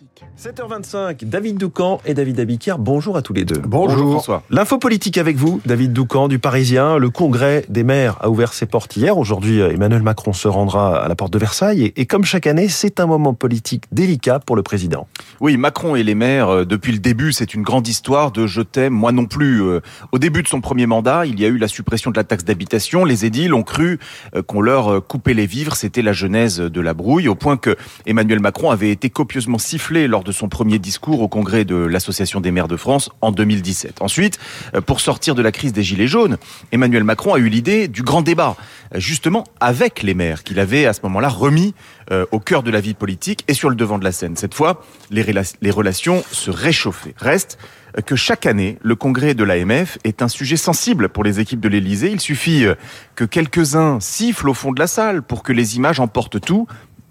Classique. 7h25, David Doucan et David Abiquière, bonjour à tous les deux. Bonjour, François. L'info politique avec vous, David Doucan du Parisien. Le congrès des maires a ouvert ses portes hier. Aujourd'hui, Emmanuel Macron se rendra à la porte de Versailles. Et, comme chaque année, c'est un moment politique délicat pour le président. Oui, Macron et les maires, euh, depuis le début, c'est une grande histoire de je t'aime, moi non plus. Euh, Au début de son premier mandat, il y a eu la suppression de la taxe d'habitation. Les édiles ont cru euh, qu'on leur coupait les vivres. C'était la genèse de la brouille, au point que Emmanuel Macron avait été copieusement sifflé lors de son premier discours au congrès de l'Association des maires de France en 2017. Ensuite, euh, pour sortir de la crise des Gilets jaunes, Emmanuel Macron a eu l'idée du grand débat, euh, justement avec les maires, qu'il avait à ce moment-là remis euh, au cœur de la vie politique et sur le devant de la scène. Cette fois, les, rela- les relations se réchauffaient. Reste que chaque année, le congrès de l'AMF est un sujet sensible pour les équipes de l'Élysée. Il suffit que quelques-uns sifflent au fond de la salle pour que les images emportent tout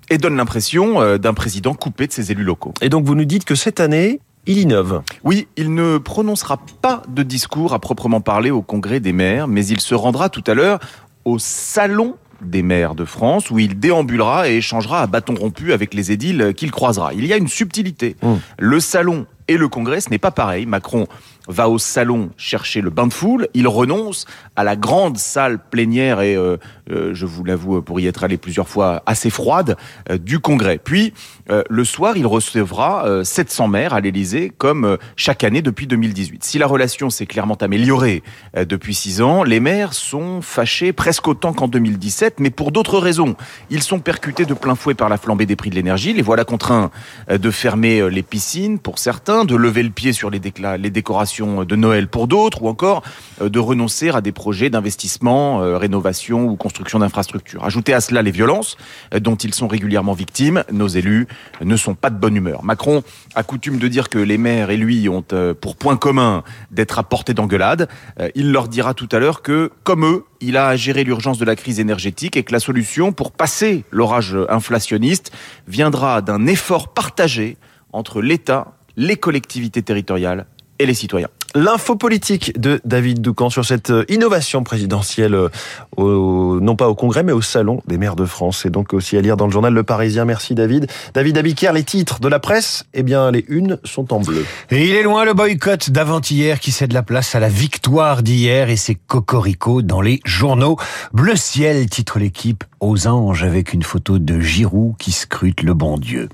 et donnent l'impression euh, d'un président coupé de ses élus locaux. Et donc vous nous dites que cette année, il innove. Oui, il ne prononcera pas de discours à proprement parler au congrès des maires, mais il se rendra tout à l'heure au salon des maires de France, où il déambulera et échangera à bâton rompu avec les édiles qu'il croisera. Il y a une subtilité. Mmh. Le salon et le congrès, ce n'est pas pareil. Macron va au salon chercher le bain de foule, il renonce à la grande salle plénière et, euh, euh, je vous l'avoue, pour y être allé plusieurs fois, assez froide, euh, du congrès. Puis, euh, le soir, il recevra euh, 700 maires à l'Élysée, comme euh, chaque année depuis 2018. Si la relation s'est clairement améliorée euh, depuis six ans, les maires sont fâchés presque autant qu'en 2017, mais pour d'autres raisons. Ils sont percutés de plein fouet par la flambée des prix de l'énergie, les voilà contraints euh, de fermer euh, les piscines pour certains, de lever le pied sur les, les décorations de Noël pour d'autres, ou encore euh, de renoncer à des projets d'investissement, euh, rénovation ou construction d'infrastructures. Ajoutez à cela les violences euh, dont ils sont régulièrement victimes, nos élus ne sont pas de bonne humeur. Macron a coutume de dire que les maires et lui ont euh, pour point commun d'être à portée d'engueulade. Il leur dira tout à l'heure que, comme eux, il a à gérer l'urgence de la crise énergétique et que la solution pour passer l'orage inflationniste viendra d'un effort partagé entre l'État, les collectivités territoriales et les citoyens. L'info politique de David Doucan sur cette euh, innovation présidentielle, euh, au- non pas au congrès, mais au salon des maires de France. Et donc aussi à lire dans le journal Le Parisien. Merci David. David Abiquière, les titres de la presse, eh bien les unes sont en bleu. Et il est loin le boycott d'avant-hier qui cède la place à la victoire d'hier et ses cocoricots dans les journaux. Bleu ciel titre l'équipe aux anges avec une photo de Giroud qui scrute le bon Dieu.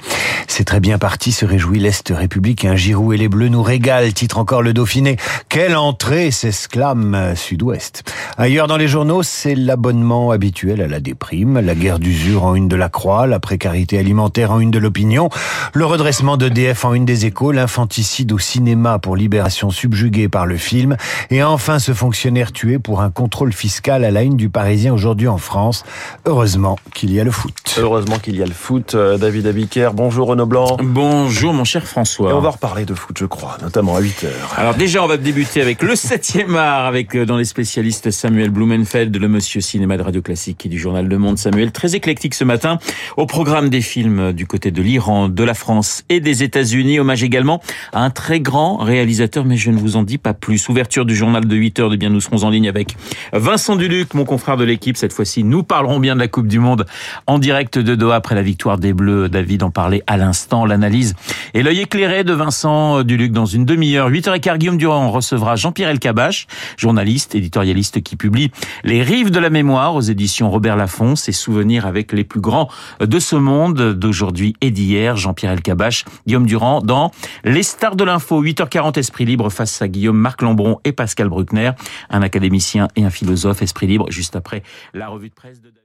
C'est très bien parti, se réjouit l'Est républicain. Giroud et les Bleus nous régalent, titre encore le Dauphiné. Quelle entrée, s'exclame Sud-Ouest. Ailleurs dans les journaux, c'est l'abonnement habituel à la déprime, la guerre d'usure en une de la Croix, la précarité alimentaire en une de l'opinion, le redressement d'EDF en une des échos, l'infanticide au cinéma pour libération subjuguée par le film, et enfin ce fonctionnaire tué pour un contrôle fiscal à la une du Parisien aujourd'hui en France. Heureusement qu'il y a le foot. Heureusement qu'il y a le foot. Euh, David Abiquière, bonjour Renaud Blanc. Bonjour mon cher Et François. on va reparler de foot, je crois, notamment à 8 heures. Alors déjà on va débuter avec le 7e art avec euh, dans les spécialistes Samuel Blumenfeld, le monsieur cinéma de Radio Classique et du journal Le Monde. Samuel très éclectique ce matin au programme des films du côté de l'Iran, de la France et des États-Unis. Hommage également à un très grand réalisateur mais je ne vous en dis pas plus. Ouverture du journal de 8 heures de bien nous serons en ligne avec Vincent Duluc, mon confrère de l'équipe. Cette fois-ci nous parlerons bien de la Coupe du Monde en direct de Doha après la victoire des Bleus. David en parlait à l'instant. L'analyse et l'œil éclairé de Vincent Duluc dans une demi-heure. 8h15, Guillaume Durand recevra Jean-Pierre Elkabach, journaliste, éditorialiste qui publie Les Rives de la Mémoire aux éditions Robert Laffont, ses souvenirs avec les plus grands de ce monde d'aujourd'hui et d'hier. Jean-Pierre Elkabach, Guillaume Durand dans Les Stars de l'Info. 8h40, Esprit Libre face à Guillaume, Marc Lambron et Pascal Bruckner, un académicien et un philosophe. Esprit Libre juste après la revue de presse de.